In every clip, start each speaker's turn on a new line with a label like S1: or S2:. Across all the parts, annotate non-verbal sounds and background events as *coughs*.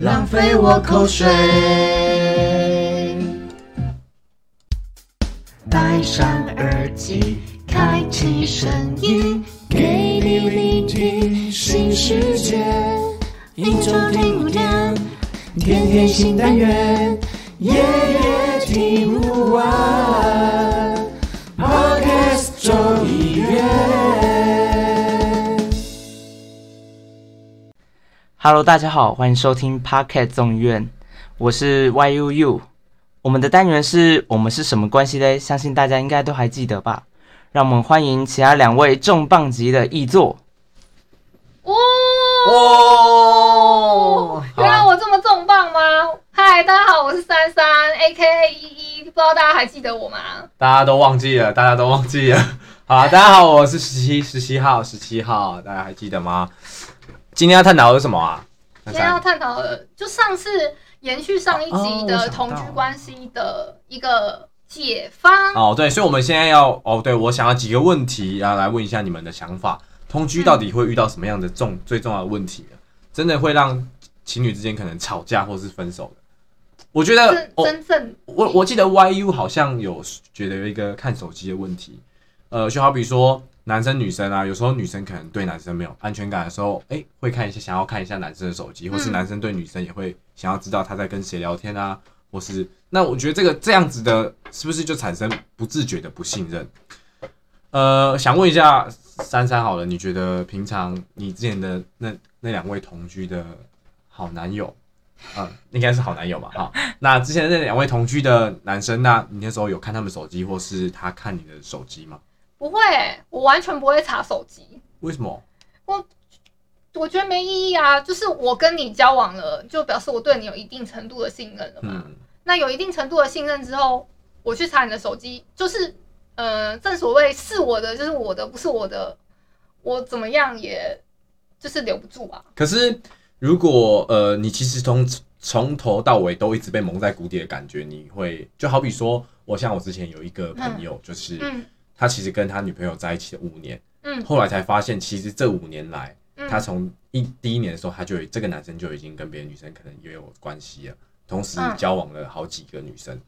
S1: 浪费我口水。
S2: 戴上耳机，开启声音，给你聆听新世界。一周听五天，天天新单元，夜夜听
S3: Hello，大家好，欢迎收听 Pocket 众议院，我是 YUU。我们的单元是我们是什么关系嘞？相信大家应该都还记得吧？让我们欢迎其他两位重磅级的译作。
S4: 哦，
S1: 哦
S4: 原来我这么重磅吗？嗨，大家好，我是珊珊，A K A 依依，不知道大家还记得我吗？
S1: 大家都忘记了，大家都忘记了。好，大家好，我是十七十七号十七号，大家还记得吗？今天要探讨的是什么啊？
S4: 今天要探讨的，就上次延续上一集的同居关系的一个解方。
S1: 哦，对，所以我们现在要哦，对我想要几个问题，然后来问一下你们的想法。同居到底会遇到什么样的重、最重要的问题呢？真的会让情侣之间可能吵架或是分手的？我觉得
S4: 真正
S1: 我我记得 YU 好像有觉得有一个看手机的问题，呃，就好比说男生女生啊，有时候女生可能对男生没有安全感的时候，哎、会看一下想要看一下男生的手机，或是
S4: 嗯
S1: 男生对女生也会想要知道他在跟谁聊天啊，或是那我觉得这个这样子的，是不是就产生不自觉的不信任？呃，想问一下珊珊好了，你觉得平常你之前的那那两位同居的好男友，啊、应该是好男友吧？哈，那之前那两位同居的男生，那你那时候有看他们手机，或是他看你的手机吗？
S4: 不会、我完全不会查手机。
S1: 为什么？
S4: 我我觉得没意义啊，就是我跟你交往了，就表示我对你有一定程度的信任了嘛。
S1: 嗯，
S4: 那有一定程度的信任之后，我去查你的手机，就是呃，正所谓是我的就是我的，不是我的，我怎么样也就是留不住啊。
S1: 可是如果呃，你其实从从头到尾都一直被蒙在鼓底的感觉，你会就好比说，我像我之前有一个朋友，就是、
S4: 嗯
S1: 他其实跟他女朋友在一起了五年，
S4: 嗯
S1: 后来才发现，其实这五年来，
S4: 嗯，
S1: 他从一第一年的时候，他就这个男生就已经跟别的女生可能也有关系了，同时
S4: 嗯
S1: 交往了好几个女生。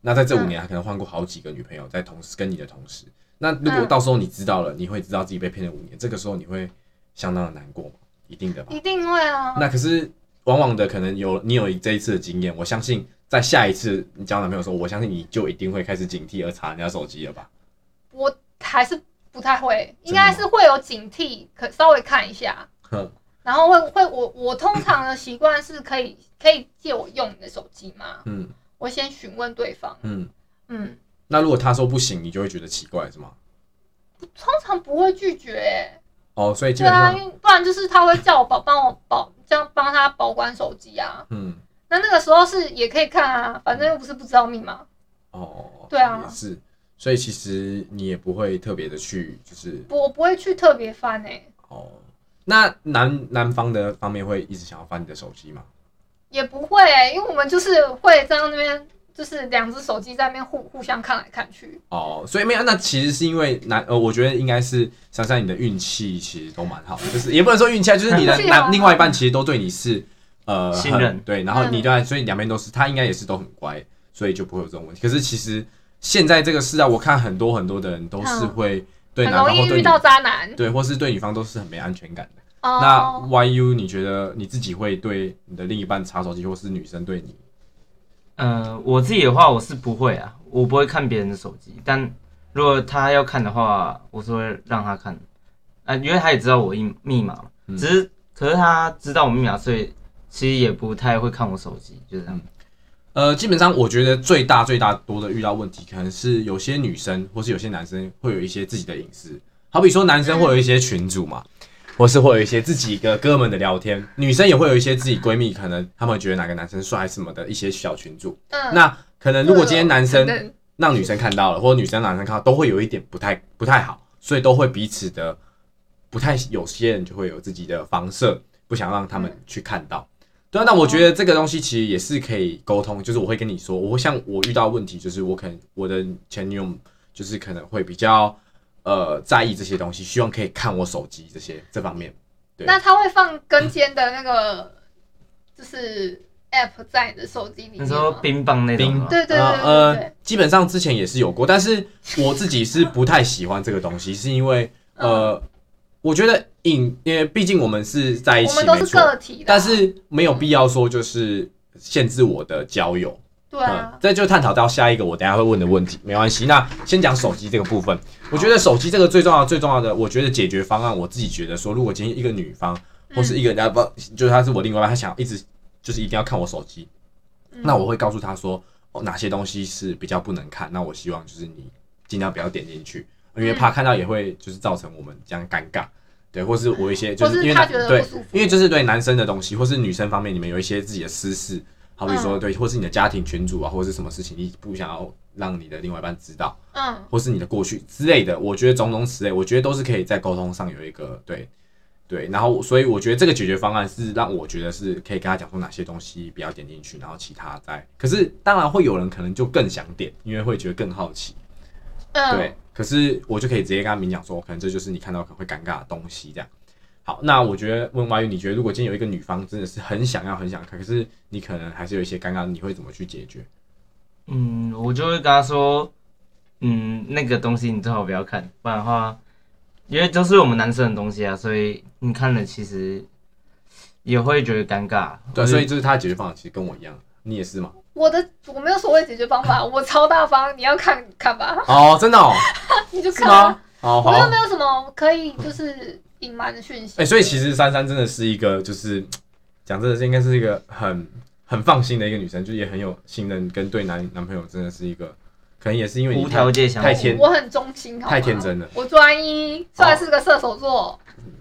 S1: 那在这五年，他可能换过好几个女朋友，在同时跟你的同时。那如果
S4: 嗯
S1: 到时候你知道了，你会知道自己被骗了五年，这个时候你会相当的难过吗？一定的吧。
S4: 一定会啊。
S1: 那可是往往的可能有你有这一次的经验，我相信在下一次你交男朋友的时候，我相信你就一定会开始警惕而查人家手机了吧？
S4: 我还是不太会，应该是会有警惕，可稍微看一下，
S1: 哼，
S4: 然后会会我我通常的习惯是可以可以借我用你的手机吗？
S1: 嗯。
S4: 我先询问对方，
S1: 嗯。
S4: 嗯，
S1: 那如果他说不行，你就会觉得奇怪是吗？
S4: 通常不会拒绝、欸，
S1: 哦，所以基
S4: 对啊，
S1: 本上，
S4: 因为不然就是他会叫我保帮我保这样帮他保管手机啊，
S1: 嗯，
S4: 那那个时候是也可以看啊，反正又不是不知道密码，
S1: 哦，
S4: 对啊。
S1: 是，所以其实你也不会特别的去，就是
S4: 我不会去特别翻诶、欸
S1: 哦，那男男方的方面会一直想要翻你的手机吗？
S4: 也不会、欸，因为我们就是会在那边就是两只手机在那边互互相看来看去，
S1: 哦，所以没有，那其实是因为男呃，我觉得应该是想想你的运气其实都蛮好的，就是也不能说运气啊，就是你的
S4: 运气好
S1: 男另外一半其实都对你是呃
S3: 信任
S1: 对，然后你对他，所以两边都是，他应该也是都很乖，所以就不会有这种问题。可是其实现在这个时代，我看很多很多的人都是会对男方或
S4: 到渣男。
S1: 对，或是对女方都是很没安全感的。
S4: 哦
S1: 那 YU 你觉得你自己会对你的另一半查手机，或是女生对你？
S3: 呃，我自己的话，我是不会啊，我不会看别人的手机。但如果他要看的话，我是会让他看。啊、因为他也知道我密密码嘛，
S1: 嗯
S3: 只是可是他知道我密码，所以其实也不太会看我手机，就这样。
S1: 呃，基本上我觉得最大最大多的遇到问题，可能是有些女生或是有些男生会有一些自己的隐私，好比说男生会有一些群组嘛，或是会有一些自己的哥们的聊天，女生也会有一些自己闺蜜，可能她们觉得哪个男生帅什么的一些小群组。
S4: 嗯，
S1: 那可能如果今天男生让女生看到了，或者女生男生看到，都会有一点不太不太好，所以都会彼此的不太，有些人就会有自己的防射，不想让他们去看到。对啊，那我觉得这个东西其实也是可以沟通，就是我会跟你说，我会像我遇到问题，就是我可能我的前女友就是可能会比较呃在意这些东西，希望可以看我手机这些这方面。对
S4: 那他会放跟尖的那个就是 app 在你的手机里面
S3: 你说？冰棒那种
S1: 冰
S3: 吗？
S4: 对对对对对
S1: 呃，基本上之前也是有过，但是我自己是不太喜欢这个东西，是因为呃，我觉得隐，因为毕竟我们是在一起，
S4: 我们都是个体的啊，
S1: 但是没有必要说就是限制我的交友。嗯
S4: 对啊，，
S1: 这就探讨到下一个我等下会问的问题，没关系。那先讲手机这个部分，我觉得手机这个最重要、最重要的，我觉得解决方案，我自己觉得说，如果今天一个女方或是一个人家不，就是她是我另外一半，她想一直就是一定要看我手机，
S4: 嗯
S1: 那我会告诉她说，哦，哪些东西是比较不能看，那我希望就是你尽量不要点进去，因为怕看到也会就是造成我们这样尴尬。对，或是我一些就
S4: 是
S1: 因为对因为就是对男生的东西，或是女生方面，你们有一些自己的私事，好比说
S4: 嗯。
S1: 对，或是你的家庭群组啊，或者是什么事情，你不想要让你的另外一半知道，
S4: 嗯
S1: 或是你的过去之类的，我觉得种种此类，我觉得都是可以在沟通上有一个对对，然后所以我觉得这个解决方案是让我觉得是可以跟他讲说哪些东西不要点进去，然后其他再，可是当然会有人可能就更想点，因为会觉得更好奇，
S4: 嗯，
S1: 对，可是我就可以直接跟他明讲说，可能这就是你看到可能会尴尬的东西，这样。好，那我觉得问 Y U，你觉得如果今天有一个女方真的是很想要、很想看，可是你可能还是有一些尴尬，你会怎么去解决？
S3: 嗯，我就会跟他说，嗯，那个东西你最好不要看，不然的话，因为都是我们男生的东西啊，所以你看了其实也会觉得尴尬。
S1: 对，所以这是他的解决方法，其实跟我一样，你也是吗？
S4: 我的我没有所谓解决方法，*laughs* 我超大方，你要看看吧，
S1: 哦，真的哦，*laughs*
S4: 你就看啊
S1: 吗？哦，好
S4: 我。又没有什么可以就是隐瞒的讯息。
S1: 哎、所以其实珊珊真的是一个，就是 *tsk* 讲真的是应该是一个很很放心的一个女生，就也很有信任，跟对男男朋友真的是一个，可能也是因为你
S3: 无条件相信
S1: 太天
S4: 我很忠心，
S1: 太天真了。
S4: 我专一，虽然是个射手座，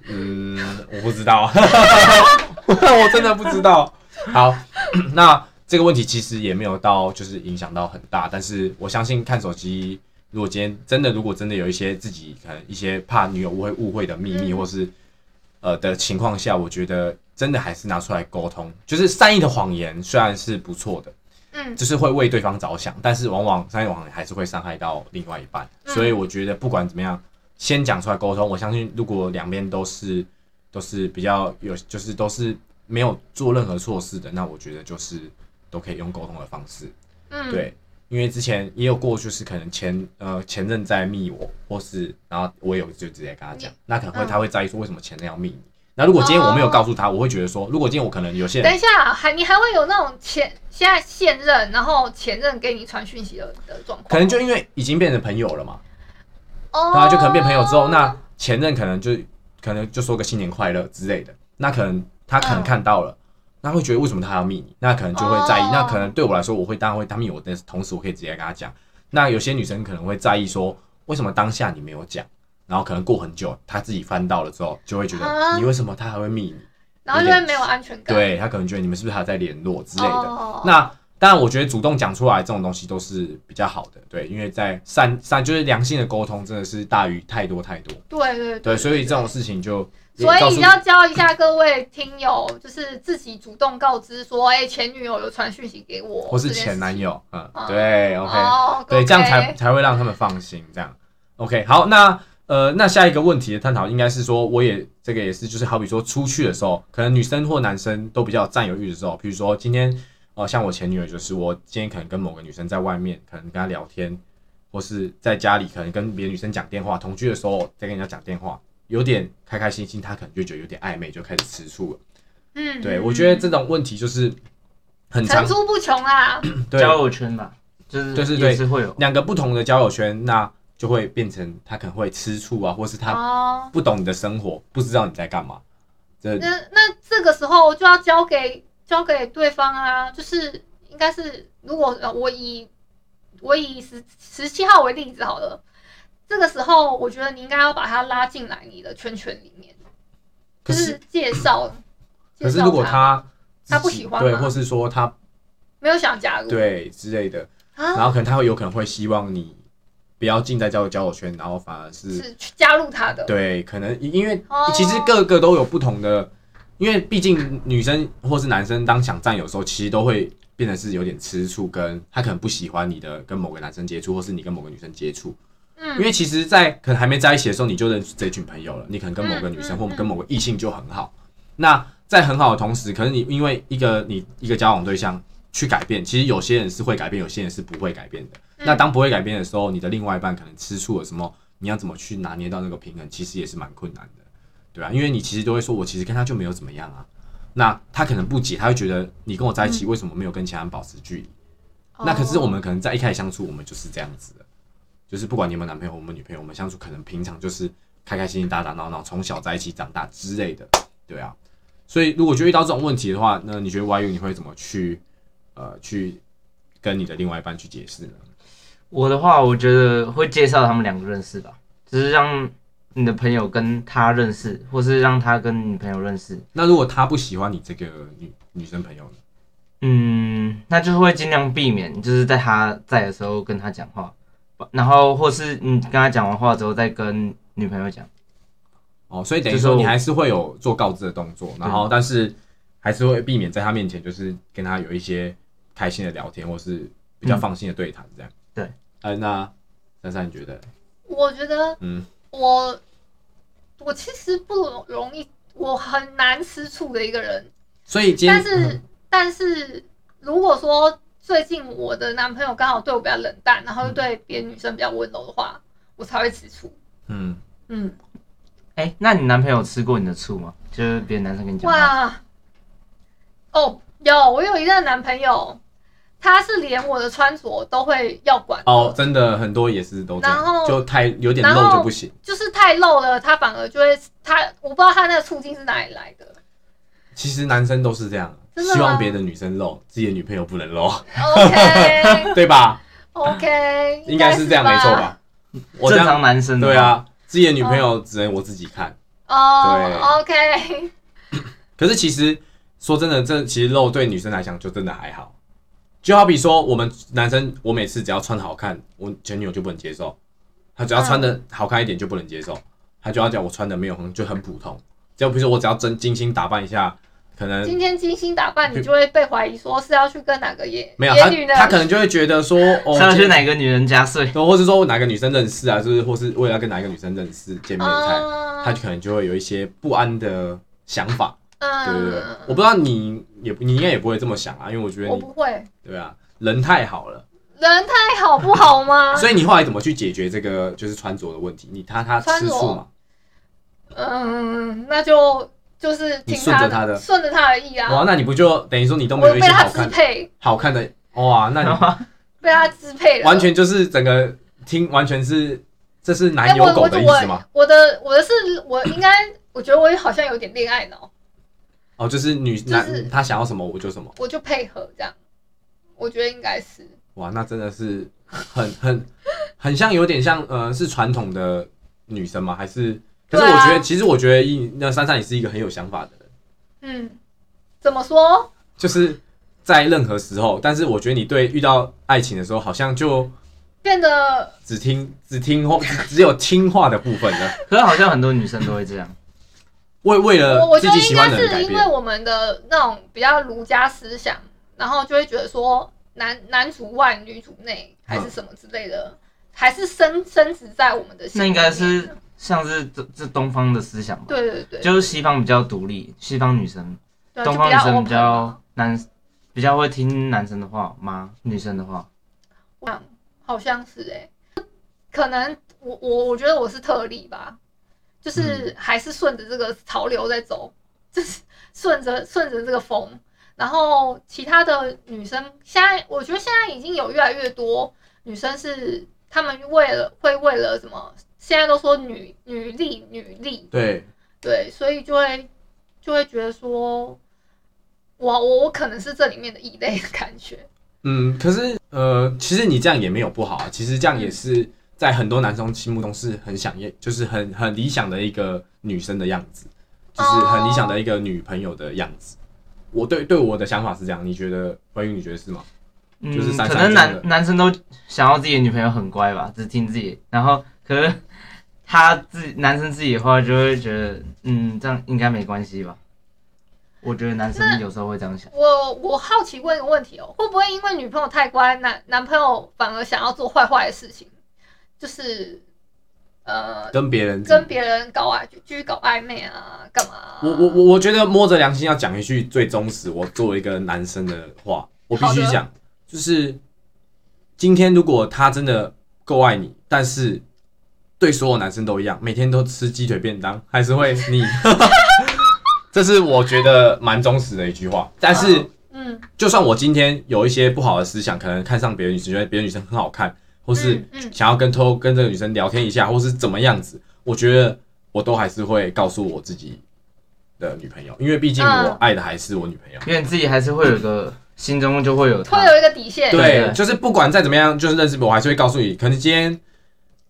S1: 嗯，我不知道，*laughs* 我真的不知道。好，*clears throat* 那这个问题其实也没有到就是影响到很大，但是我相信看手机，如果今天真的如果真的有一些自己可能一些怕女友误会误会的秘密，
S4: 嗯
S1: 或是呃的情况下，我觉得真的还是拿出来沟通，就是善意的谎言虽然是不错的。
S4: 嗯，
S1: 就是会为对方着想，但是往往善意谎言还是会伤害到另外一半，
S4: 嗯
S1: 所以我觉得不管怎么样，先讲出来沟通。我相信如果两边都是都是比较有，就是都是没有做任何错事的，那我觉得就是都可以用沟通的方式。
S4: 嗯，
S1: 对，因为之前也有过，就是可能前呃前任在密我，或是然后我有就直接跟他讲，那可能会
S4: 嗯
S1: 他会在意说为什么前任要密你。那如果今天我没有告诉他，我会觉得说，如果今天我可能有些人
S4: 等一下，还你还会有那种前现在现任，然后前任给你传讯息的的状况，
S1: 可能就因为已经变成朋友了嘛，
S4: 哦，
S1: 对啊，就可能变朋友之后，那前任可能就可能就说个新年快乐之类的，那可能他可能
S4: 嗯。
S1: 看到了，那会觉得为什么他要密你，那可能就会在意。
S4: 哦
S1: 那可能对我来说，我会当然会他密我的同时，我可以直接跟他讲。那有些女生可能会在意说，为什么当下你没有讲，然后可能过很久，她自己翻到了之后，就会觉得、
S4: 啊
S1: 你为什么他还会密你？
S4: 然后就会没有安全感，
S1: 对他可能觉得你们是不是还在联络之类的。
S4: 哦
S1: 那当然，我觉得主动讲出来这种东西都是比较好的，对，因为在善善就是良性的沟通真的是大于太多太多，
S4: 对对
S1: 对，所以这种事情就也
S4: 所以要教一下各位听友，就是自己主动告知说，哎、前女友有传讯息给我，
S1: 或是前男友，嗯，
S4: 哦
S1: 对，OK，
S4: 哦，
S1: 对这样才才会让他们放心。这样，OK，好，那呃，那下一个问题的探讨应该是说，我也这个也是，就是好比说出去的时候，可能女生或男生都比较有占有欲的时候，比如说今天呃，像我前女友，就是我今天可能跟某个女生在外面，可能跟她聊天，或是在家里可能跟别的女生讲电话，同居的时候在跟人家讲电话，有点开开心心，他可能就觉得有点暧昧，就开始吃醋了。
S4: 嗯，
S1: 对我觉得这种问题就是很常
S4: 层出不穷啊，
S1: 对
S3: 交友圈嘛，就是
S1: 就是对
S3: 也是会有。
S1: 两个不同的交友圈，那就会变成他可能会吃醋啊，或是他
S4: 哦，
S1: 不懂你的生活，不知道你在干嘛。这
S4: 那那这个时候就要交给交给对方啊，就是应该是如果呃我以我以十十七号为例子好了，这个时候我觉得你应该要把他拉进来你的圈圈里面，
S1: 可
S4: 就是是介绍。*clears throat*
S1: 可是如果他
S4: 他不喜欢对
S1: 或是说他
S4: 没有想加入，
S1: 对之类的，然
S4: 啊，
S1: 后可能他会有可能会希望你不要进在交友交友圈，然后反而是
S4: 是去加入他的，
S1: 对，可能因为
S4: 哦
S1: 其实各个都有不同的，因为毕竟女生或是男生当想占有的时候，其实都会变得是有点吃醋，跟他可能不喜欢你的跟某个男生接触，或是你跟某个女生接触。
S4: 嗯，
S1: 因为其实，在可能还没在一起的时候，你就认识这群朋友了，你可能跟某个女生或跟某个异性就很好。那在很好的同时，可能你因为一个你一个交往对象去改变，其实有些人是会改变，有些人是不会改变的。
S4: 嗯
S1: 那当不会改变的时候，你的另外一半可能吃醋了什么，你要怎么去拿捏到那个平衡，其实也是蛮困难的，对啊，因为你其实都会说，我其实跟他就没有怎么样啊。那他可能不解，他会觉得你跟我在一起，为什么没有跟其他人保持距离？那可是我们可能在一开始相处，我们就是这样子的，就是不管你有没有男朋友，我们女朋友，我们相处可能平常就是开开心心、打打闹闹，从小在一起长大之类的，对啊。所以如果就遇到这种问题的话，那你觉得 YU 你会怎么去呃去跟你的另外一半去解释呢？
S3: 我的话，我觉得会介绍他们两个认识吧，就是让你的朋友跟他认识，或是让他跟你朋友认识。
S1: 那如果他不喜欢你这个女女生朋友呢？
S3: 嗯，那就是会尽量避免，就是在他在的时候跟他讲话，然后或是你跟他讲完话之后再跟女朋友讲。
S1: 哦，所以等于说你还是会有做告知的动作，然后但是还是会避免在他面前就是跟他有一些开心的聊天，或是比较放心的对谈这样。
S3: 对，
S1: 呃，那珊珊你觉得？
S4: 我觉得
S1: 嗯，
S4: 我我其实不容容易，我很难吃醋的一个人，
S1: 所以今天
S4: 但是、但是如果说最近我的男朋友刚好对我比较冷淡，然后又对别的女生比较温柔的话，我才会吃醋。
S1: 嗯，
S4: 嗯，
S3: 哎、那你男朋友吃过你的醋吗？就是别的男生跟你讲话，
S4: 哇，哦，有我有一任男朋友，他是连我的穿着都会要管
S1: 哦，真的很多也是都这样，
S4: 然后
S1: 就太有点
S4: 然后
S1: 露就不行。
S4: 就是太露了，他反而就会他我不知道他那个醋劲是哪里来的。
S1: 其实男生都是这样，希望别的女生露，自己的女朋友不能露
S4: ，OK *laughs*
S1: 对吧
S4: ？OK，
S1: 应该是这样，没错？吧？
S3: 正常男生
S1: 对，啊，自己的女朋友只能我自己看。
S4: 哦，OK，*coughs*
S1: 可是其实说真的，这其实露对女生来讲就真的还好。就好比说我们男生，我每次只要穿好看，我前女友就不能接受；她只要穿的好看一点就不能接受，她就要讲我穿的没有很就很普通。就比如说我只要真精心打扮一下，可能
S4: 今天精心打扮，你就会被怀疑说是要去跟哪个野
S1: 没有他
S4: 野女呢？
S1: 他可能就会觉得说 *laughs* 哦，
S3: 是要去哪个女人家睡？
S1: 对，或是说哪个女生认识啊，就是或是为了要跟哪一个女生认识见面才，
S4: 嗯
S1: 她就可能就会有一些不安的想法。对对对，
S4: 嗯，
S1: 我不知道你也你应该也不会这么想啊，因为我觉得你
S4: 我不会，
S1: 对啊，人太好了，
S4: 人太好不好吗？*laughs*
S1: 所以你后来怎么去解决这个就是穿着的问题？你他他
S4: 穿着
S1: 吃醋嘛？
S4: 嗯，那就就是听
S1: 顺着他
S4: 他
S1: 的
S4: 顺着他的意啊。
S1: 哇，那你不就等于说你都没有一
S4: 我被他支
S1: 些好看
S4: 配，
S1: 好看的哇？那你
S4: 被他支配了，
S1: 完全就是整个听完全是这是
S4: 哎
S1: 男友狗的意思吗？
S4: 我我的我的是我应该，我觉得我好像有点恋爱脑，
S1: 哦，就是女
S4: 是
S1: 男他想要什么我就什么，
S4: 我就配合这样。我觉得应该是，
S1: 哇，那真的是很很很像有点像呃是传统的女生吗？还是？可是我觉得，其实我觉得一那珊珊也是一个很有想法的人。
S4: 嗯，怎么说？
S1: 就是在任何时候，但是我觉得你对遇到爱情的时候，好像就
S4: 变得
S1: 只听只听话，只只有听话的部分了。
S3: 可是好像很多女生都会这样。*coughs*
S1: 为为了
S4: 我我觉得应
S1: 自己喜欢
S4: 该
S1: 的人改变，
S4: 是因为我们的那种比较儒家思想，然后就会觉得说男男主外女主内还是什么之类的，还是深深植在我们的心
S3: 那应。该是像是这这东方的思想吧？
S4: 对对对，
S3: 就是西方比较独立，西方女生，
S4: 对
S3: 东方女生比较男，比较会听男生的话吗？女生的话？
S4: 好像是哎、可能我我我觉得我是特例吧，就是还是顺着这个潮流在走，就是顺着顺着这个风。然后其他的女生，现在我觉得现在已经有越来越多女生是她们为了会为了什么，现在都说女女力女力，
S1: 对，
S4: 对，所以就会就会觉得说，我我我可能是这里面的异类的感觉。
S1: 嗯，可是呃，其实你这样也没有不好啊，其实这样也是在很多男生心目中是很想要，就是很很理想的一个女生的样子。就是很理想的一个女朋友的样子。我对对我的想法是这样，你觉得关于你觉得是吗？就是
S3: 嗯，
S1: 珊
S3: 可能男男生都想要自己的女朋友很乖吧，只听自己，然后可是他自己男生自己的话就会觉得，嗯，这样应该没关系吧？我觉得男生有时候会这样想。
S4: 我我好奇问一个问题哦，会不会因为女朋友太乖，男男朋友反而想要做坏坏的事情，就是呃
S1: 跟别人
S4: 跟别人搞暧继续搞暧昧啊，干嘛啊、
S1: 我我我我觉得摸着良心要讲一句最忠实，我作为一个男生的话，我必须讲，就是今天如果他真的够爱你，但是对所有男生都一样，每天都吃鸡腿便当，还是会腻。*laughs* 这是我觉得蛮忠实的一句话。但是，
S4: 嗯
S1: 就算我今天有一些不好的思想，可能看上别的女生，觉得别的女生很好看，或是想要跟偷跟这个女生聊天一下，或是怎么样子，我觉得我都还是会告诉我自己的女朋友，因为毕竟
S4: 嗯
S1: 我爱的还是我女朋友。
S3: 因为你自己还是会有个心中就会有他
S4: 会，有一个底线。
S1: 对，
S3: 对
S1: 就是不管再怎么样，就是认识我，还是会告诉你，可能今天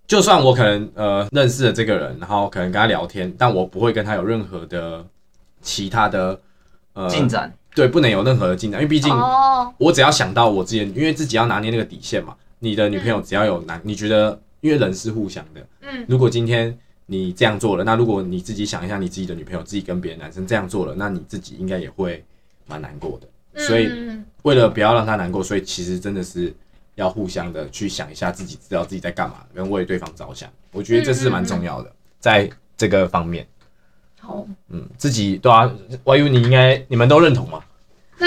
S1: 就算我可能呃认识了这个人，然后可能跟他聊天，但我不会跟他有任何的其他的呃
S3: 进展。
S1: 对，不能有任何的进展，因为毕竟
S4: 哦，
S1: 我只要想到我自己，因为自己要拿捏那个底线嘛。你的女朋友只要有男，你觉得因为人是互相的，
S4: 嗯
S1: 如果今天你这样做了，那如果你自己想一下，你自己的女朋友自己跟别的男生这样做了，那你自己应该也会蛮难过的。
S4: 嗯
S1: 所以
S4: 嗯
S1: 为了不要让他难过，所以其实真的是要互相的去想一下自己知道自己在干嘛，跟为对方着想。我觉得这是蛮重要的，在这个方面，
S4: 好，
S1: 嗯，自己对啊，YU 你应该你们都认同吗？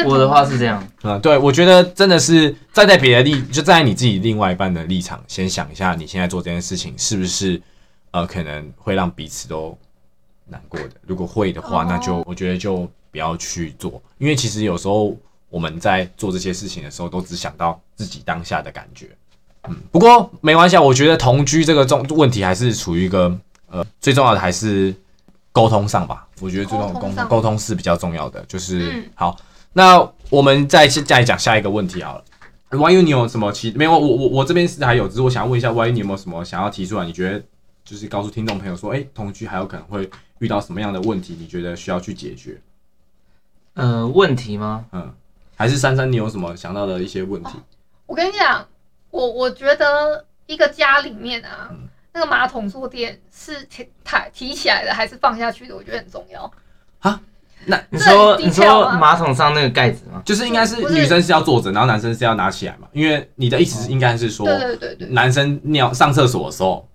S3: 我的话是这样，
S1: 嗯、对，我觉得真的是站在别的立，就站在你自己另外一半的立场，先想一下你现在做这件事情是不是呃可能会让彼此都难过的。如果会的话，
S4: 哦
S1: 那就我觉得就不要去做，因为其实有时候我们在做这些事情的时候，都只想到自己当下的感觉。嗯，不过没关系啊，我觉得同居这个重问题还是处于一个呃最重要的还是沟通上吧。我觉得最重要的沟通
S4: 沟通
S1: 是比较重要的，就是、
S4: 嗯
S1: 好。那我们再再讲下一个问题好了。YU 你有什么其没有？我我我这边是还有，只是我想要问一下 YU 你有没有什么想要提出来？你觉得就是告诉听众朋友说，哎、同居还有可能会遇到什么样的问题？你觉得需要去解决？
S3: 呃，问题吗？
S1: 嗯，还是珊珊你有什么想到的一些问题？
S4: 我跟你讲，我我觉得一个家里面啊，
S1: 嗯
S4: 那个马桶坐垫是提抬提起来的还是放下去的，我觉得很重要。
S1: 啊那
S3: 你说你说马桶上那个盖子吗？
S1: 就是应该是女生是要坐着，然后男生是要拿起来嘛？因为你的意思是应该是说，
S4: 对对对对，
S1: 男生尿上厕所的时候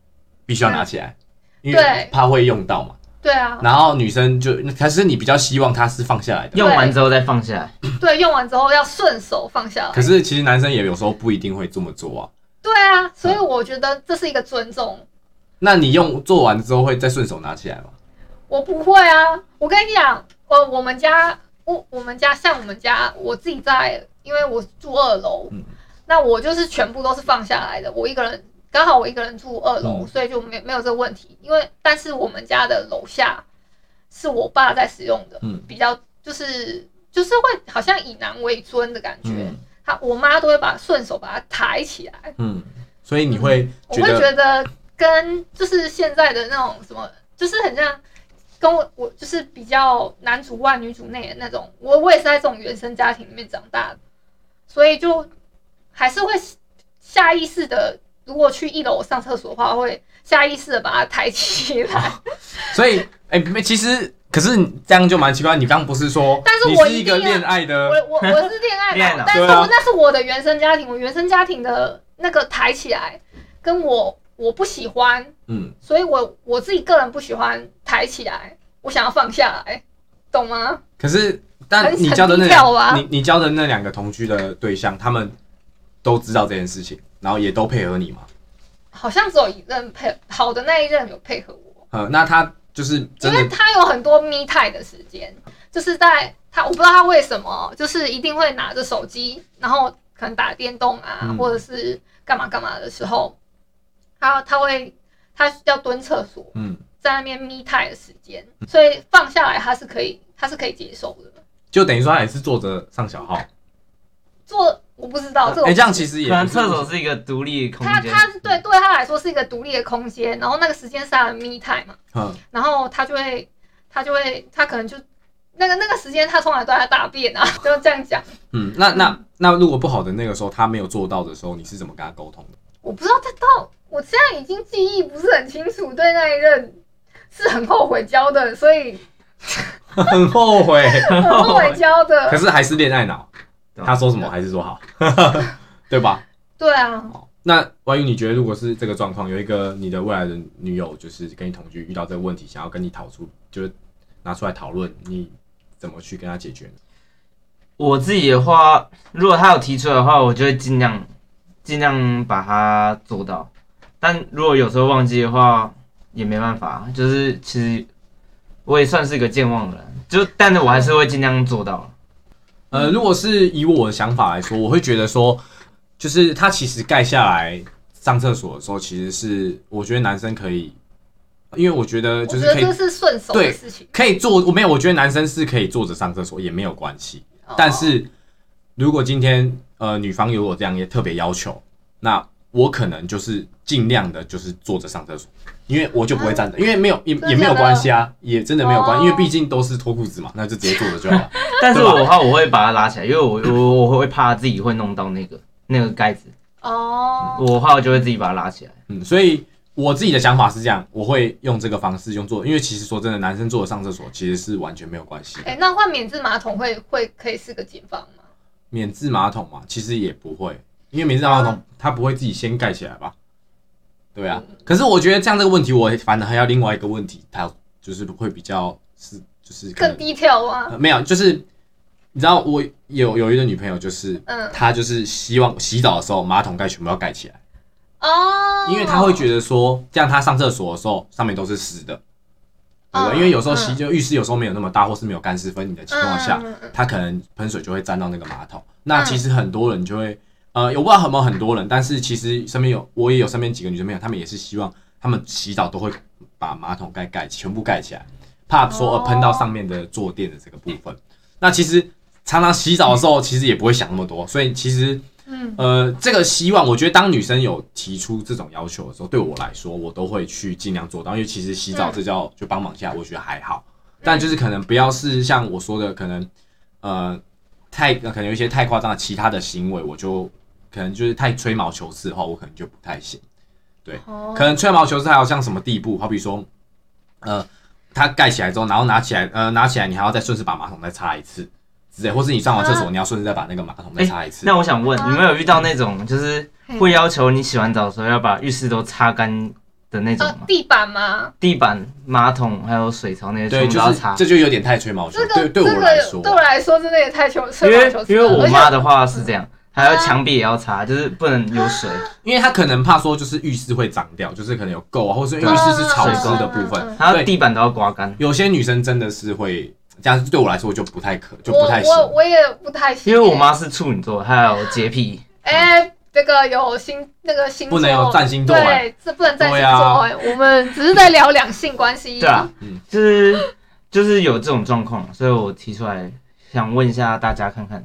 S1: 必须要拿起来，因为怕会用到嘛。
S4: 对啊，
S1: 然后女生就，可是你比较希望他是放下来的，
S3: 用完之后再放下来。
S4: 对，用完之后要顺手放下来。
S1: 可是其实男生也有时候不一定会这么做啊。
S4: 对啊，所以我觉得这是一个尊重。
S1: 那你用做完之后会再顺手拿起来吗？
S4: 我不会啊，我跟你讲，我我们家我我们家像我们家我自己在，因为我住二楼，
S1: 嗯
S4: 那我就是全部都是放下来的。我一个人刚好我一个人住二楼，
S1: 嗯
S4: 所以就没没有这个问题。因为但是我们家的楼下是我爸在使用的，
S1: 嗯
S4: 比较就是就是会好像以男为尊的感觉。
S1: 嗯
S4: 他我妈都会把顺手把它抬起来，
S1: 嗯，所以你会
S4: 我会
S1: 觉得，
S4: 跟就是现在的那种什么，就是很像跟我我就是比较男主外女主内的那种，我我也是在这种原生家庭里面长大的，所以就还是会下意识的，如果去一楼上厕所的话，会下意识的把它抬起来。*laughs*
S1: 所以哎，没其实可是你这样就蛮奇怪。你刚刚不是说，
S4: 但是
S1: 我是一个恋爱的
S4: 我我我是恋爱
S3: 脑，*laughs*
S4: 但是我那是我的原生家庭，我原生家庭的那个抬起来，跟我我不喜欢，
S1: 嗯，
S4: 所以我我自己个人不喜欢抬起来，我想要放下来，懂吗？
S1: 可是但
S4: 很
S1: 你交的那你你交的那两个同居的对象，他们都知道这件事情，然后也都配合你吗？
S4: 好像只有一任配好的那一任有配合我，
S1: 呃，那他就是
S4: 因，为他有很多 me time 的时间，就是在他我不知道他为什么，就是一定会拿着手机，然后可能打电动啊，
S1: 嗯
S4: 或者是干嘛干嘛的时候，他他会他要蹲厕所，
S1: 嗯，
S4: 在那边 me time 的时间，所以放下来他是可以他是可以接受的。
S1: 就等于说他也是坐着上小号。
S4: 做我不知道这
S1: 哎，这样其实也
S3: 可能厕所是一个独立的空间，
S4: 他他是对对他来说是一个独立的空间，然后那个时间是他的 me time 嘛，
S1: 嗯
S4: 然后他就会他就会他可能就那个那个时间他从来都在大便啊，*laughs* 就这样讲。
S1: 嗯，那那那如果不好的那个时候他没有做到的时候，你是怎么跟他沟通的？
S4: 我不知道他到我现在已经记忆不是很清楚，对那一任是很后悔交的，所以 *laughs*
S1: 很后悔，*laughs*
S4: 很后悔交
S1: 可。是还是恋爱脑。他说什么还是说好，*laughs* 对吧？
S4: 对啊，
S1: 那万一你觉得如果是这个状况，有一个你的未来的女友就是跟你同居，遇到这个问题，想要跟你讨出，就是拿出来讨论，你怎么去跟他解决呢？
S3: 我自己的话，如果他有提出来的话，我就会尽量尽量把它做到。但如果有时候忘记的话，也没办法，就是其实我也算是一个健忘的人，就但是我还是会尽量做到。
S1: 呃，如果是以我的想法来说，我会觉得说，就是他其实盖下来上厕所的时候，其实是我觉得男生可以，因为我觉得就是可以
S4: 觉得这是顺手的
S1: 对
S4: 事情。
S1: 可以坐，我没有，我觉得男生是可以坐着上厕所也没有关系。
S4: 哦
S1: 但是如果今天呃女方有我这样也特别要求，那我可能就是尽量的就是坐着上厕所，因为我就不会站着，因为没有也
S4: 真的
S1: 也没有
S4: 假的
S1: 关系啊，也真的没有关，
S4: 哦
S1: 因为毕竟都是脱裤子嘛，那就直接坐着就好了。
S3: 但是我的话，我会把它拉起来，因为我我我会怕自己会弄到那个那个盖子，
S4: 哦，
S3: 我的话我就会自己把它拉起来。
S1: 嗯，所以我自己的想法是这样，我会用这个方式用做，因为其实说真的，男生坐着上厕所其实是完全没有关系的。
S4: 哎、那换免治马桶会会可以是个解放吗？
S1: 免治马桶嘛，其实也不会，因为免治马桶
S4: 嗯
S1: 它不会自己先盖起来吧？对啊，可是我觉得这样这个问题，我反而还要另外一个问题，它就是会比较是就是
S4: 更低调啊？
S1: 呃没有，就是你知道我有有一个女朋友，就是
S4: 嗯，
S1: 她就是希望洗澡的时候马桶盖全部要盖起来，
S4: 哦，
S1: 因为她会觉得说这样她上厕所的时候上面都是湿的，对不对？
S4: 嗯
S1: 因为有时候洗
S4: 嗯。
S1: 就浴室有时候没有那么大，或是没有干湿分离的情况下，
S4: 嗯嗯嗯
S1: 它可能喷水就会沾到那个马桶。那其实很多人就会，呃，我不知道有没有很多人，但是其实身边有，我也有身边几个女生朋友，她们也是希望她们洗澡都会把马桶盖盖全部盖起来，怕说喷到上面的坐垫的这个部分。那其实常常洗澡的时候，其实也不会想那么多，所以其实
S4: 嗯。
S1: 呃，这个希望，我觉得当女生有提出这种要求的时候，对我来说，我都会去尽量做到，因为其实洗澡
S4: 嗯。
S1: 这叫就帮忙一下，我觉得还好。但就是可能不要是像我说的，可能呃太可能有一些太夸张的其他的行为，我就可能就是太吹毛求疵的话，我可能就不太行。
S4: 对。
S1: 可能吹毛求疵还有像什么地步，好比说，呃，它盖起来之后，然后拿起来，呃，拿起来你还要再顺势把马桶再擦一次之类，或是你上完厕所，你要顺势再把那个马桶再擦一次。
S3: 那我想问，
S4: 啊
S3: 你们有遇到那种就是
S4: 嘿
S3: 会要求你洗完澡的时候要把浴室都擦干的那种吗？
S4: 呃地板吗？
S3: 地板、马桶还有水槽那些都要擦。
S1: 这就有点太吹毛求
S4: 这
S1: 疵。
S4: 个
S1: 对，对我来说，
S4: 个对我来说真的也太求
S3: 因为
S4: 吹毛求疵了。
S3: 因为我
S4: 而且
S3: 妈的话是这样，还有
S4: 啊
S3: 墙壁也要擦，就是不能有水。*laughs*
S1: 因为她可能怕说就是浴室会脏掉，就是可能有垢啊，或是浴室是潮湿的部分。
S4: 嗯嗯嗯
S3: 还有地板都要刮干。
S1: 有些女生真的是会这样，对我来说就不太可，就不太行。
S4: 我我也不太行，
S3: 因为我妈是处女座，她有洁癖。*laughs*
S4: 哎、这个有星那个星座
S1: 不能有占星座哎
S4: 对，这不能占星
S1: 对啊
S4: 座哎、我们只是在聊两性关系。*laughs*
S3: 对啊
S1: 嗯，
S3: 就是就是有这种状况，所以我提出来想问一下大家看看。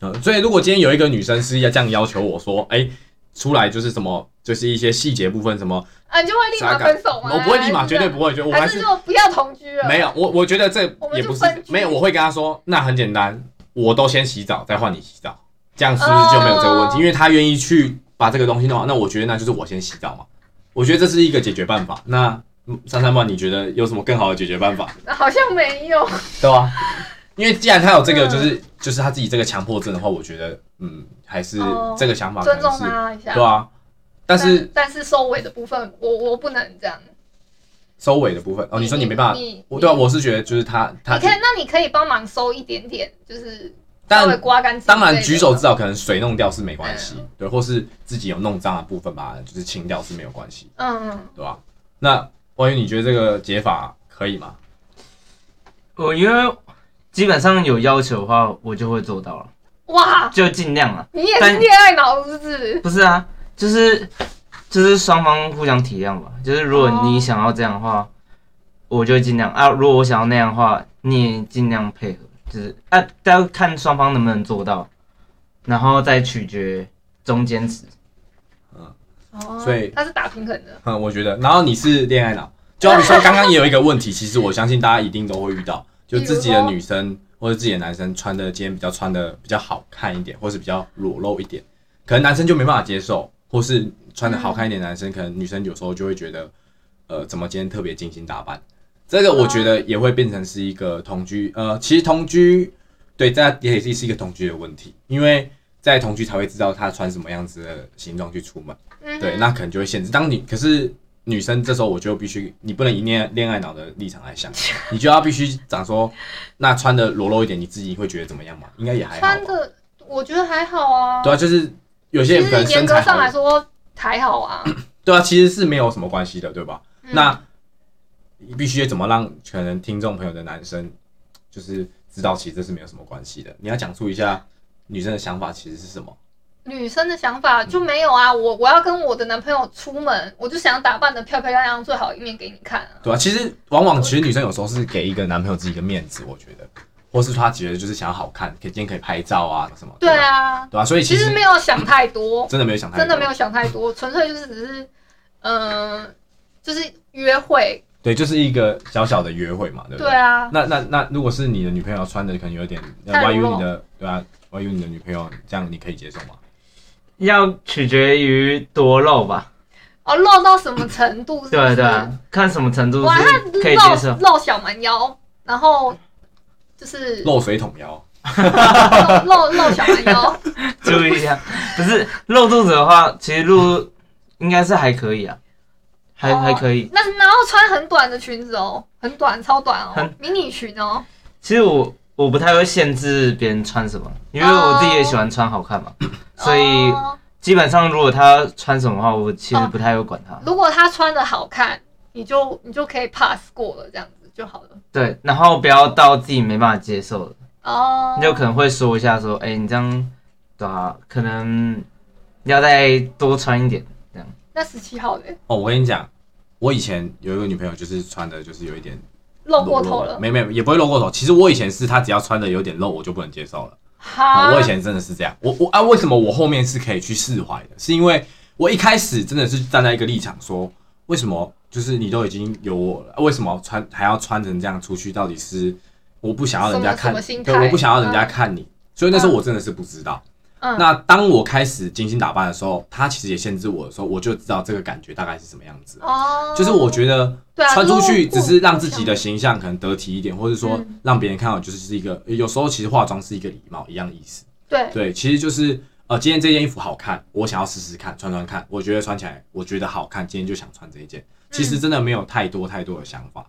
S1: 呃，所以如果今天有一个女生是要这样要求我说，哎、出来就是什么，就是一些细节部分什么，
S4: 啊，你就会立马分手吗？
S1: 我不会立马，绝对不
S4: 会，
S1: 会，就我
S4: 还
S1: 还是
S4: 说不要同居了？
S1: 没有，我我觉得这也不是没有，我会跟他说，那很简单，我都先洗澡，再换你洗澡，这样是不是就没有这个问题？
S4: 哦
S1: 因为他愿意去把这个东西弄好，那我觉得那就是我先洗澡嘛。我觉得这是一个解决办法。那嗯三三万，你觉得有什么更好的解决办法？
S4: 好像没有。
S1: 对吧？因为既然他有这个，
S4: 嗯
S1: 就是、就是他自己这个强迫症的话，我觉得嗯，还是
S4: 哦
S1: 这个想法可
S4: 尊重、他一下。
S1: 对啊。但是
S4: 但是收尾的部分，我我不能这样。
S1: 收尾的部分，哦，你说你没办法，我对啊，我是觉得就是他他
S4: 你可以，那你可以帮忙收一点点，就是
S1: 当然
S4: 稍微刮干净。
S1: 当然，举手之劳可能水弄掉是没关系，
S4: 嗯
S1: 对，或是自己有弄脏的部分吧就是清掉是没有关系，
S4: 嗯嗯，
S1: 对吧？那关于你觉得这个解法可以吗？
S3: 我因为基本上有要求的话，我就会做到了，
S4: 哇，
S3: 就尽量了。
S4: 你也是恋爱脑是不是？
S3: 不是啊，就是就是双方互相体谅吧。就是如果你想要这样的话，我就尽量啊；如果我想要那样的话，你也尽量配合。就是啊，都要看双方能不能做到，然后再取决中间值。
S4: 哦
S1: 所以
S4: 他是打平衡的。
S1: 嗯，我觉得，然后你是恋爱脑，就好比说 *laughs* 刚刚也有一个问题，其实我相信大家一定都会遇到，就自己的女生或者自己的男生穿的今天比较穿的比较好看一点，或是比较裸露一点，可能男生就没办法接受，或是穿的好看一点男生，可能女生有时候就会觉得，呃，怎么今天特别精心打扮？这个我觉得也会变成是一个同居，呃，其实同居对，在也是是一个同居的问题，因为在同居才会知道他穿什么样子的形状去出门。
S4: 嗯
S1: 对，那可能就会限制。当你可是女生这时候，我就必须，你不能以恋恋爱脑的立场来想，*laughs* 你就要必须讲说，那穿的裸露一点，你自己会觉得怎么样嘛？应该也还好。
S4: 穿的我觉得还好啊。
S1: 对啊，就是有些人可能
S4: 严格
S1: 身材，
S4: 上来说还好啊。*clears throat*
S1: 对啊，其实是没有什么关系的，对吧？
S4: 嗯
S1: 那你必须怎么让可能听众朋友的男生就是知道，其实这是没有什么关系的。你要讲述一下女生的想法其实是什么？
S4: 女生的想法就没有啊，我我要跟我的男朋友出门，我就想打扮的漂漂亮亮，最好一面给你看啊。
S1: 对啊，其实往往其实女生有时候是给一个男朋友自己一个面子，我觉得，或是她觉得就是想要好看，可以今天可以拍照啊什么。
S4: 对，啊，
S1: 对啊，所以
S4: 其
S1: 其实
S4: 实没有想太多，*coughs*
S1: 真的没有想太多，
S4: 真的没有想太多，纯粹就是只是，嗯、就是约会。
S1: 对，就是一个小小的约会嘛，对不
S4: 对啊，
S1: 那那那，如果是你的女朋友穿的可能有点
S4: 太裸
S1: YU
S4: 露
S1: 你的对啊，YU 你的女朋友这样你可以接受吗？
S3: 要取决于多露吧。
S4: 哦，露到什么程度是不是？
S3: 对对啊，看什么程度
S4: 哇，
S3: 是可以接受。
S4: 露露小蛮腰，然后就是露
S1: 露水桶腰，*laughs*
S4: 露露小蛮腰，
S3: 注意一下，不是露肚子的话，其实露应该是还可以啊，还、
S4: 哦
S3: 还可以。
S4: 那然后穿很短的裙子哦，很短超短哦
S3: 很，
S4: 迷你裙哦。
S3: 其实我我不太会限制别人穿什么，因为我自己也喜欢穿好看嘛，*coughs* 所以
S4: 哦
S3: 基本上如果他穿什么的话，我其实不太会管他。
S4: 如果他穿的好看，你就你就可以 pass 过了，这样子就好了。
S3: 对，然后不要到自己没办法接受了，
S4: 哦，
S3: 你就可能会说一下说，哎、你这样，对啊，可能要再多穿一点，这样。
S4: 那十七号嘞
S1: 哦，我跟你讲，我以前有一个女朋友，就是穿的就是有一点
S4: 露过头了，
S1: 没没也不会露过头。其实我以前是他只要穿的有点露，我就不能接受了。啊，
S4: 好，
S1: 我以前真的是这样。我我啊，为什么我后面是可以去释怀的？是因为我一开始真的是站在一个立场说，为什么就是你都已经有我了，为什么穿还要穿成这样出去？到底是我不想要人家看对，我不想要人家
S4: 嗯
S1: 看你。所以那时候我真的是不知道。
S4: 嗯，
S1: 那当我开始精心打扮的时候，他其实也限制我的时候，我就知道这个感觉大概是什么样子。
S4: 哦，
S1: 就是我觉得穿出去只是让自己的形象可能得体一点，或者说
S4: 嗯。
S1: 让别人看到就是是一个，有时候其实化妆是一个礼貌一样的意思。
S4: 对。
S1: 对，其实就是呃，今天这件衣服好看，我想要试试看，穿穿看，我觉得穿起来我觉得好看，今天就想穿这一件。其实真的没有太多太多的想法，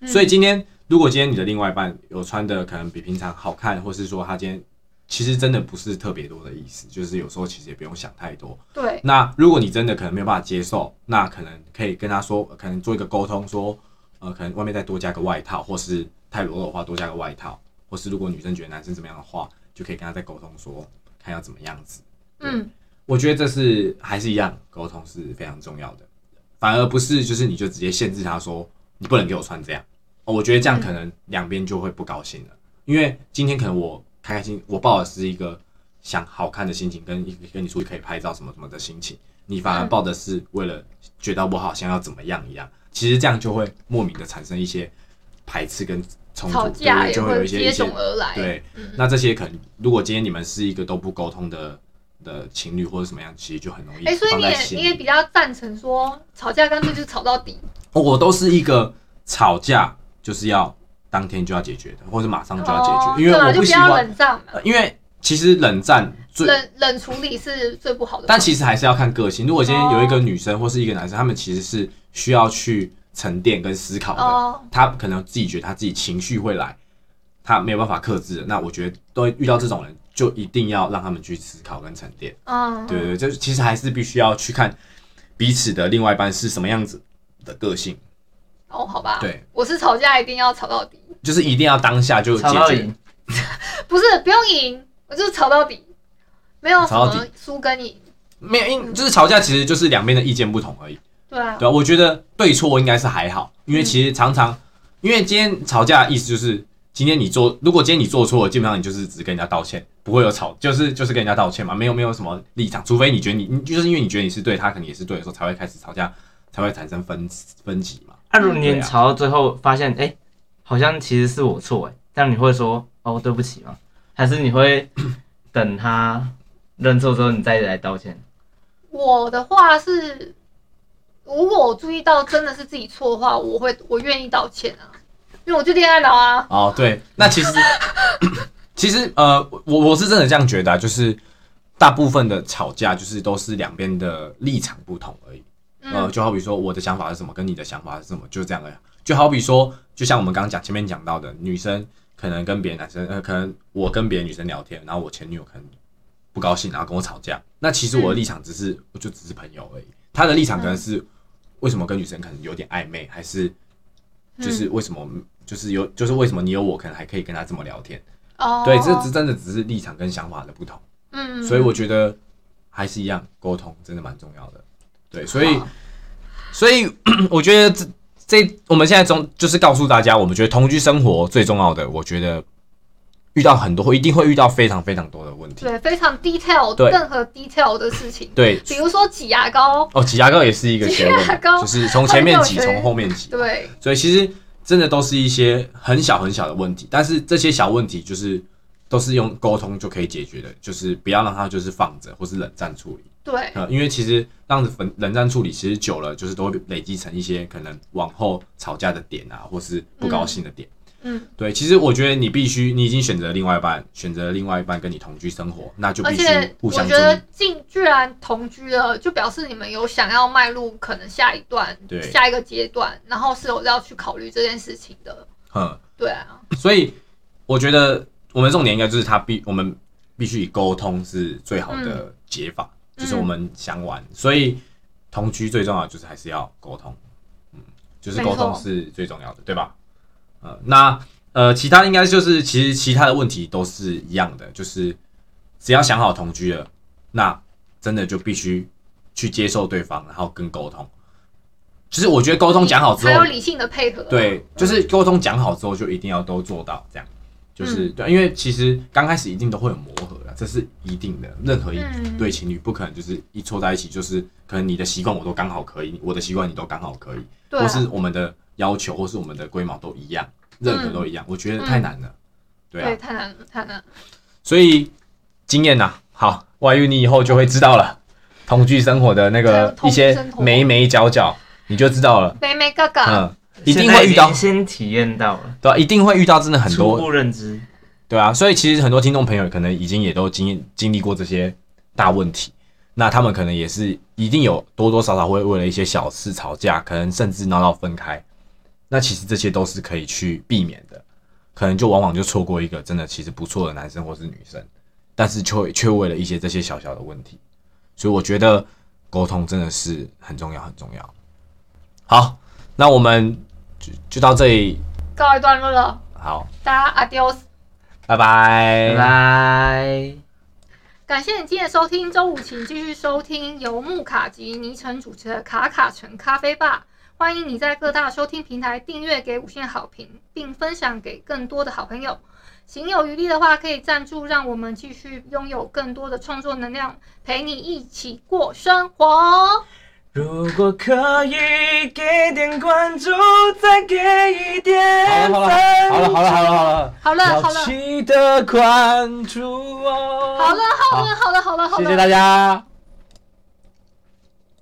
S4: 嗯。
S1: 所以今天如果今天你的另外一半有穿的可能比平常好看，或是说他今天其实真的不是特别多的意思，就是有时候其实也不用想太多。
S4: 对，
S1: 那如果你真的可能没有办法接受，那可能可以跟他说，可能做一个沟通，说，呃，可能外面再多加个外套，或是太裸露的话多加个外套，或是如果女生觉得男生怎么样的话，就可以跟他再沟通说，看要怎么样子。
S4: 嗯，
S1: 我觉得这是还是一样，沟通是非常重要的，反而不是就是你就直接限制他说你不能给我穿这样。哦，我觉得这样可能两边就会不高兴了，因为今天可能我开开心，我抱的是一个想好看的心情，跟跟你出去可以拍照什么什么的心情，你反而
S4: 嗯
S1: 抱的是为了觉得我好像要怎么样一样，其实这样就会莫名的产生一些排斥跟冲突，就会有一些一些
S4: 踵而来。
S1: 对，
S4: 嗯
S1: 那这些可能如果今天你们是一个都不沟通的的情侣或者什么样，其实就很容易
S4: 哎、所以你也。你也比较赞成说吵架干脆就吵到底，
S1: 哦我都是一个吵架就是要当天就要解决的，或者马上就要解决，
S4: 哦
S1: 因为我不喜欢，
S4: 冷战，
S1: 呃因为其实冷战最
S4: 冷冷处理是最不好的。
S1: 但其实还是要看个性。如果今天有一个女生或是一个男生，他们其实是需要去沉淀跟思考的。
S4: 哦，
S1: 他可能自己觉得他自己情绪会来，他没有办法克制。那我觉得都遇到这种人，就一定要让他们去思考跟沉淀。
S4: 嗯，
S1: 对对对，就是其实还是必须要去看彼此的另外一半是什么样子的个性，
S4: 哦，好吧，
S1: 对，
S4: 我是吵架一定要吵到底，
S1: 就是一定要当下就解决
S3: 吵到赢。*laughs*
S4: 不是不用赢，我就是吵到底，没有什
S1: 吵到
S4: 么输跟赢。
S1: 没有，因就是吵架其实就是两边的意见不同而已。
S4: 对啊，
S1: 对啊，我觉得对错应该是还好，因为其实常常，因为今天吵架的意思就是，今天你做，如果今天你做错了，基本上你就是只跟人家道歉，不会有吵，就是就是跟人家道歉嘛，没有没有什么立场，除非你觉得你，你就是因为你觉得你是对，他可能也是对的时候，才会开始吵架，才会产生分分歧嘛。
S3: 那、如果你
S1: 对啊
S3: 吵到最后发现，哎、好像其实是我错，哎，这样你会说哦对不起吗？还是你会等他认错之后你再来道歉？
S4: 我的话是，如果我注意到真的是自己错的话，我会我愿意道歉啊，因为我就恋爱脑啊。
S1: 哦，对，那其实 *coughs* 其实呃，我我是真的这样觉得、啊，就是大部分的吵架就是都是两边的立场不同而已。呃，
S4: 嗯
S1: 就好比说我的想法是什么，跟你的想法是什么，就这样而已。就好比说，就像我们刚刚讲前面讲到的，女生可能跟别的男生，呃，可能我跟别的女生聊天，然后我前女友可能不高兴，然后跟我吵架。那其实我的立场只是，我就只是朋友而已。她的立场可能是为什么跟女生可能有点暧昧，还是就是为什么，就是有，就是为什么你有我，可能还可以跟她这么聊天。
S4: 哦，
S1: 对，这这真的只是立场跟想法的不同。
S4: 嗯，
S1: 所以我觉得还是一样，沟通真的蛮重要的。对，所以所以 *clears throat* 我觉得这这我们现在中就是告诉大家，我们觉得同居生活最重要的，我觉得遇到很多，一定会遇到非常非常多的问题。
S4: 对非常 detail，
S1: 对
S4: 任何 detail 的事情，
S1: 对，
S4: 比如说挤牙膏，
S1: 哦，挤牙膏也是一个学
S4: 挤牙
S1: 问，
S4: 膏
S1: 就是从前面挤，从后面挤。
S4: 对，
S1: 所以其实真的都是一些很小很小的问题，但是这些小问题就是都是用沟通就可以解决的，就是不要让它就是放着或是冷战处理。
S4: 对，
S1: 呃，因为其实这样子冷冷战处理，其实久了就是都会累积成一些可能往后吵架的点啊，或是不高兴的点。
S4: 嗯，
S1: 对，其实我觉得你必须，你已经选择另外一半，选择另外一半跟你同居生活，那就必须互相
S4: 我觉得进。居然同居了，就表示你们有想要迈入可能下一段、
S1: 对
S4: 下一个阶段，然后是有要去考虑这件事情的。
S1: 嗯，
S4: 对啊，
S1: 所以我觉得我们重点应该就是他必我们必须以沟通是最好的解法，就是我们想玩，所以同居最重要就是还是要沟通，嗯，就是沟通是最重要的，对吧？呃，那呃，其他应该就是其实其他的问题都是一样的，就是只要想好同居了，那真的就必须去接受对方，然后跟沟通。就是我觉得沟通讲好之后
S4: 还有，理性的配合。
S1: 对，就是沟通讲好之后，就一定要都做到这样。就是、对，因为其实刚开始一定都会有磨合的，这是一定的。任何一
S4: 嗯
S1: 对情侣不可能就是一凑在一起，就是可能你的习惯我都刚好可以，我的习惯你都刚好可以，
S4: 啊
S1: 或是我们的要求或是我们的规模都一样，任何都一样，我觉得太难了。对啊，
S4: 对，太难了，太难了。
S1: 所以经验呐、好，外遇你以后就会知道了，同居生活的那个 *laughs* 一些眉眉角角，你就知道了。
S4: 眉眉嘎嘎，
S1: 嗯，一定会遇到
S3: 经，先体验到了，
S1: 对吧、一定会遇到真的很
S3: 初
S1: 多
S3: 步认知。
S1: 对啊，所以其实很多听众朋友可能已经也都经验经历过这些大问题，那他们可能也是一定有多多少少会为了一些小事吵架，可能甚至闹到分开。那其实这些都是可以去避免的，可能就往往就错过一个真的其实不错的男生或是女生，但是却却为了一些这些小小的问题，所以我觉得沟通真的是很重要很重要。好，那我们就就到这里，
S4: 告一段落了，
S1: 好，
S4: 大家 adios。
S1: 拜拜，
S3: 拜拜。
S4: 感谢你今天的收听，周五请继续收听由木卡及倪晨主持的卡卡城咖啡吧。欢迎你在各大收听平台订阅、给五星好评，并分享给更多的好朋友。行有余力的话，可以赞助，让我们继续拥有更多的创作能量，陪你一起过生活。
S3: 如果可以给点关注，再给一点
S1: 好了好了好了好了好了好了。
S4: 好了，好了，
S1: 要记得关注哦。
S4: 好了，好了，好了，好了，好了，
S1: 谢谢大家。